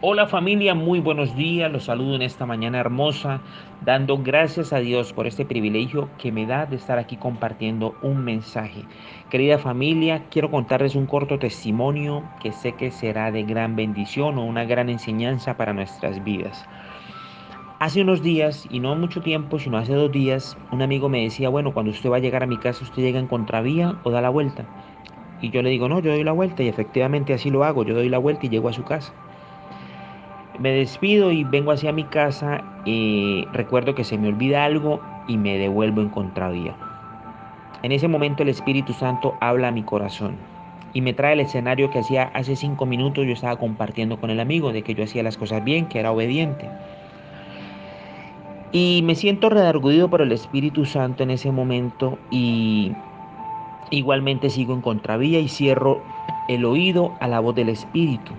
Hola familia, muy buenos días, los saludo en esta mañana hermosa, dando gracias a Dios por este privilegio que me da de estar aquí compartiendo un mensaje. Querida familia, quiero contarles un corto testimonio que sé que será de gran bendición o una gran enseñanza para nuestras vidas. Hace unos días, y no mucho tiempo, sino hace dos días, un amigo me decía, bueno, cuando usted va a llegar a mi casa, ¿usted llega en contravía o da la vuelta? Y yo le digo, no, yo doy la vuelta y efectivamente así lo hago, yo doy la vuelta y llego a su casa. Me despido y vengo hacia mi casa y recuerdo que se me olvida algo y me devuelvo en contravía. En ese momento el Espíritu Santo habla a mi corazón y me trae el escenario que hacía hace cinco minutos yo estaba compartiendo con el amigo de que yo hacía las cosas bien, que era obediente. Y me siento redarguido por el Espíritu Santo en ese momento y igualmente sigo en contravía y cierro el oído a la voz del Espíritu.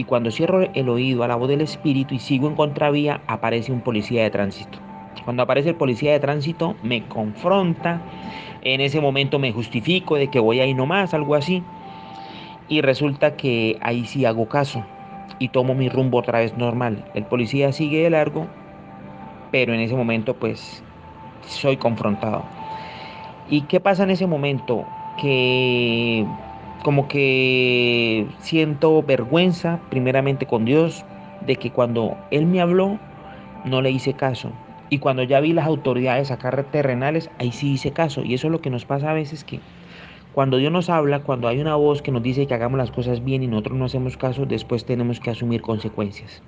Y cuando cierro el oído a la voz del Espíritu y sigo en contravía, aparece un policía de tránsito. Cuando aparece el policía de tránsito, me confronta. En ese momento me justifico de que voy ahí nomás, algo así. Y resulta que ahí sí hago caso y tomo mi rumbo otra vez normal. El policía sigue de largo, pero en ese momento pues soy confrontado. ¿Y qué pasa en ese momento? Que como que siento vergüenza primeramente con Dios de que cuando Él me habló no le hice caso. Y cuando ya vi las autoridades acá terrenales, ahí sí hice caso. Y eso es lo que nos pasa a veces que cuando Dios nos habla, cuando hay una voz que nos dice que hagamos las cosas bien y nosotros no hacemos caso, después tenemos que asumir consecuencias.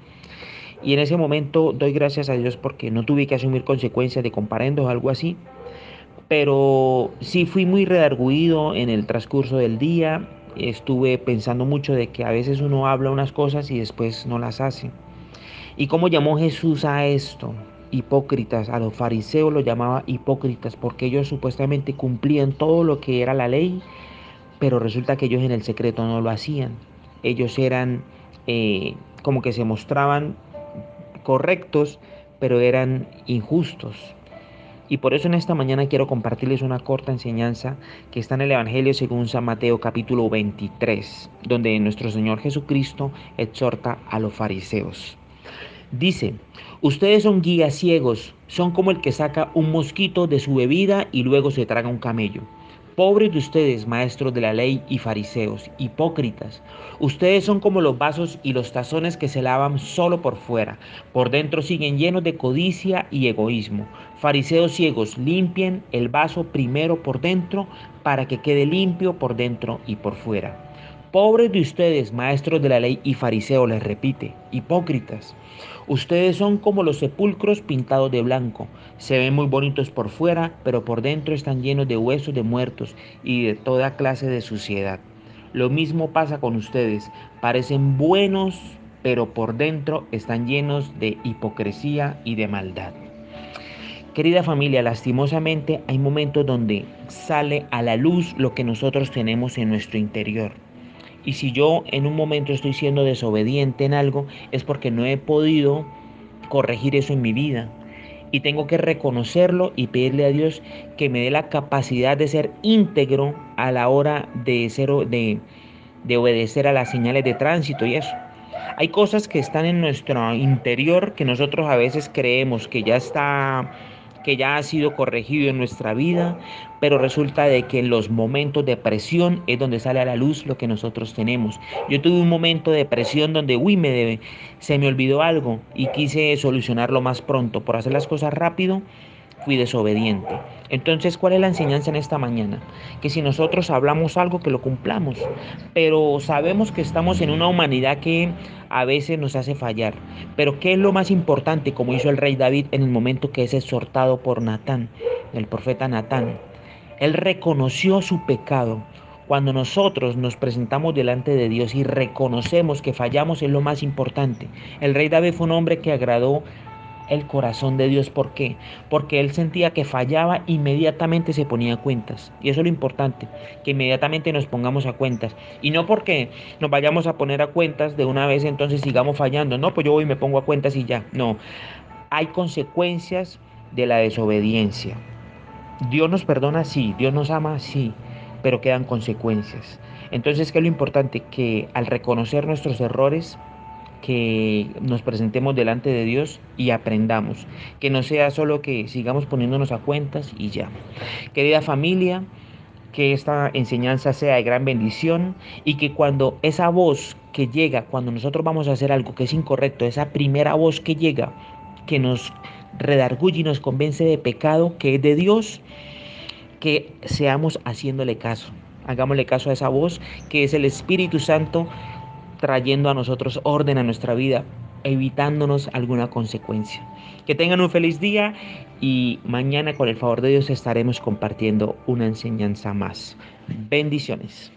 Y en ese momento doy gracias a Dios porque no tuve que asumir consecuencias de comparendos o algo así, pero sí fui muy redarguido en el transcurso del día. Estuve pensando mucho de que a veces uno habla unas cosas y después no las hace. ¿Y cómo llamó Jesús a esto? Hipócritas, a los fariseos los llamaba hipócritas porque ellos supuestamente cumplían todo lo que era la ley, pero resulta que ellos en el secreto no lo hacían. Ellos eran eh, como que se mostraban correctos, pero eran injustos. Y por eso en esta mañana quiero compartirles una corta enseñanza que está en el Evangelio según San Mateo capítulo 23, donde nuestro Señor Jesucristo exhorta a los fariseos. Dice, ustedes son guías ciegos, son como el que saca un mosquito de su bebida y luego se traga un camello. Pobres de ustedes, maestros de la ley y fariseos, hipócritas. Ustedes son como los vasos y los tazones que se lavan solo por fuera. Por dentro siguen llenos de codicia y egoísmo. Fariseos ciegos, limpien el vaso primero por dentro para que quede limpio por dentro y por fuera. Pobres de ustedes, maestros de la ley y fariseos, les repite, hipócritas. Ustedes son como los sepulcros pintados de blanco. Se ven muy bonitos por fuera, pero por dentro están llenos de huesos de muertos y de toda clase de suciedad. Lo mismo pasa con ustedes. Parecen buenos, pero por dentro están llenos de hipocresía y de maldad. Querida familia, lastimosamente hay momentos donde sale a la luz lo que nosotros tenemos en nuestro interior. Y si yo en un momento estoy siendo desobediente en algo, es porque no he podido corregir eso en mi vida. Y tengo que reconocerlo y pedirle a Dios que me dé la capacidad de ser íntegro a la hora de, ser, de, de obedecer a las señales de tránsito y eso. Hay cosas que están en nuestro interior que nosotros a veces creemos que ya está que ya ha sido corregido en nuestra vida, pero resulta de que en los momentos de presión es donde sale a la luz lo que nosotros tenemos. Yo tuve un momento de presión donde, uy, me debe, se me olvidó algo y quise solucionarlo más pronto. Por hacer las cosas rápido, fui desobediente. Entonces, ¿cuál es la enseñanza en esta mañana? Que si nosotros hablamos algo, que lo cumplamos. Pero sabemos que estamos en una humanidad que a veces nos hace fallar. Pero ¿qué es lo más importante, como hizo el rey David en el momento que es exhortado por Natán, el profeta Natán? Él reconoció su pecado. Cuando nosotros nos presentamos delante de Dios y reconocemos que fallamos es lo más importante. El rey David fue un hombre que agradó el corazón de Dios. ¿Por qué? Porque él sentía que fallaba, inmediatamente se ponía a cuentas. Y eso es lo importante, que inmediatamente nos pongamos a cuentas. Y no porque nos vayamos a poner a cuentas de una vez entonces sigamos fallando. No, pues yo voy y me pongo a cuentas y ya. No, hay consecuencias de la desobediencia. Dios nos perdona, sí, Dios nos ama, sí, pero quedan consecuencias. Entonces, ¿qué es lo importante? Que al reconocer nuestros errores, que nos presentemos delante de Dios y aprendamos. Que no sea solo que sigamos poniéndonos a cuentas y ya. Querida familia, que esta enseñanza sea de gran bendición y que cuando esa voz que llega, cuando nosotros vamos a hacer algo que es incorrecto, esa primera voz que llega, que nos redarguye y nos convence de pecado, que es de Dios, que seamos haciéndole caso. Hagámosle caso a esa voz que es el Espíritu Santo trayendo a nosotros orden a nuestra vida, evitándonos alguna consecuencia. Que tengan un feliz día y mañana con el favor de Dios estaremos compartiendo una enseñanza más. Bendiciones.